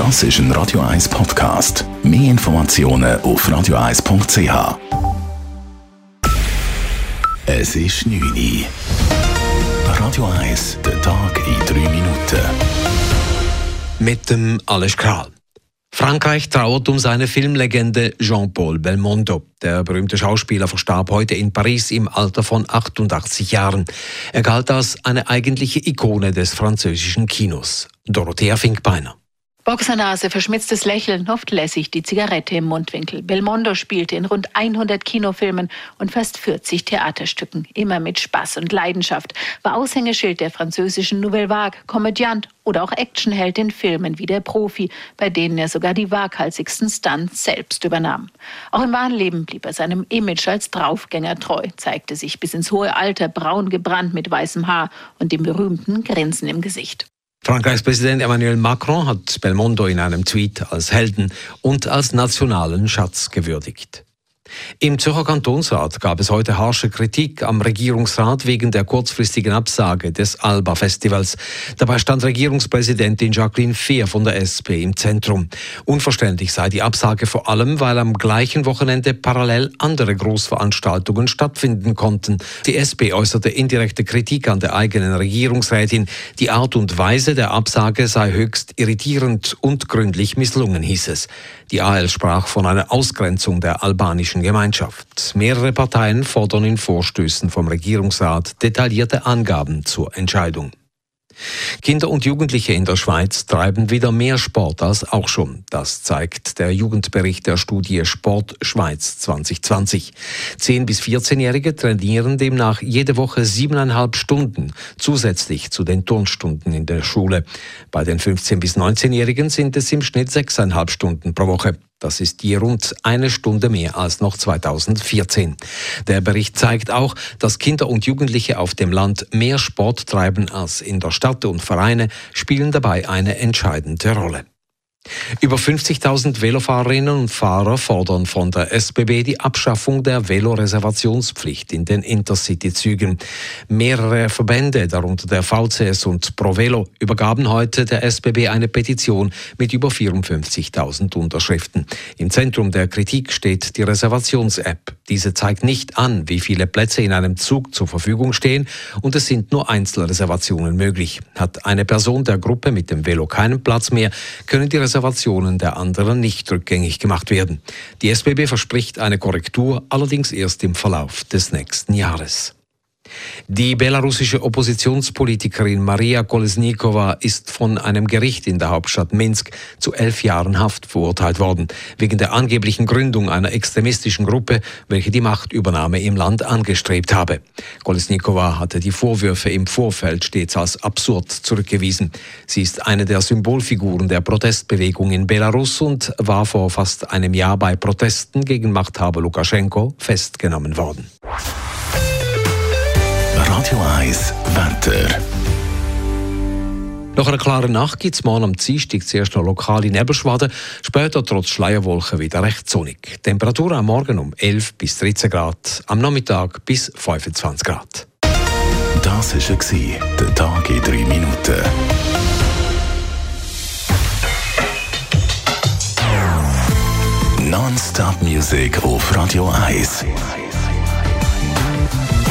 Das ist ein Radio 1 Podcast. Mehr Informationen auf radio1.ch. Es ist 9 Uhr. Radio 1, der Tag in 3 Minuten. Mit dem Alles Kral. Frankreich trauert um seine Filmlegende Jean-Paul Belmondo. Der berühmte Schauspieler verstarb heute in Paris im Alter von 88 Jahren. Er galt als eine eigentliche Ikone des französischen Kinos. Dorothea Finkbeiner. Boxernase, verschmitztes Lächeln, oft lässig, die Zigarette im Mundwinkel. Belmondo spielte in rund 100 Kinofilmen und fast 40 Theaterstücken. Immer mit Spaß und Leidenschaft. War Aushängeschild der französischen Nouvelle Vague, Komödiant oder auch Actionheld in Filmen wie der Profi, bei denen er sogar die waghalsigsten Stunts selbst übernahm. Auch im wahren Leben blieb er seinem Image als Draufgänger treu, zeigte sich bis ins hohe Alter braun gebrannt mit weißem Haar und dem berühmten Grinsen im Gesicht. Frankreichs Präsident Emmanuel Macron hat Belmondo in einem Tweet als Helden und als nationalen Schatz gewürdigt. Im Zürcher Kantonsrat gab es heute harsche Kritik am Regierungsrat wegen der kurzfristigen Absage des Alba-Festivals. Dabei stand Regierungspräsidentin Jacqueline Fehr von der SP im Zentrum. Unverständlich sei die Absage vor allem, weil am gleichen Wochenende parallel andere Großveranstaltungen stattfinden konnten. Die SP äußerte indirekte Kritik an der eigenen Regierungsrätin. Die Art und Weise der Absage sei höchst irritierend und gründlich misslungen, hieß es. Die AL sprach von einer Ausgrenzung der albanischen Europäischen Gemeinschaft. Mehrere Parteien fordern in Vorstößen vom Regierungsrat detaillierte Angaben zur Entscheidung. Kinder und Jugendliche in der Schweiz treiben wieder mehr Sport als auch schon. Das zeigt der Jugendbericht der Studie Sport Schweiz 2020. 10- bis 14-Jährige trainieren demnach jede Woche siebeneinhalb Stunden zusätzlich zu den Turnstunden in der Schule. Bei den 15- bis 19-Jährigen sind es im Schnitt sechseinhalb Stunden pro Woche. Das ist je rund eine Stunde mehr als noch 2014. Der Bericht zeigt auch, dass Kinder und Jugendliche auf dem Land mehr Sport treiben als in der Stadt und Vereine spielen dabei eine entscheidende Rolle. Über 50.000 Velofahrerinnen und Fahrer fordern von der SBB die Abschaffung der Veloreservationspflicht in den Intercity-Zügen. Mehrere Verbände, darunter der VCS und ProVelo, übergaben heute der SBB eine Petition mit über 54.000 Unterschriften. Im Zentrum der Kritik steht die Reservations-App. Diese zeigt nicht an, wie viele Plätze in einem Zug zur Verfügung stehen und es sind nur Einzelreservationen möglich. Hat eine Person der Gruppe mit dem Velo keinen Platz mehr, können die Reservationen der anderen nicht rückgängig gemacht werden. Die SBB verspricht eine Korrektur, allerdings erst im Verlauf des nächsten Jahres. Die belarussische Oppositionspolitikerin Maria Kolesnikova ist von einem Gericht in der Hauptstadt Minsk zu elf Jahren Haft verurteilt worden, wegen der angeblichen Gründung einer extremistischen Gruppe, welche die Machtübernahme im Land angestrebt habe. Kolesnikova hatte die Vorwürfe im Vorfeld stets als absurd zurückgewiesen. Sie ist eine der Symbolfiguren der Protestbewegung in Belarus und war vor fast einem Jahr bei Protesten gegen Machthaber Lukaschenko festgenommen worden. Radio 1 Wetter. Nach einer klaren Nacht gibt es morgen am Dienstag zuerst noch lokale Nebelschwaden, später trotz Schleierwolken wieder recht sonnig. Temperatur am Morgen um 11 bis 13 Grad, am Nachmittag bis 25 Grad. Das war der Tag in 3 Minuten. Non-Stop-Musik auf Radio 1.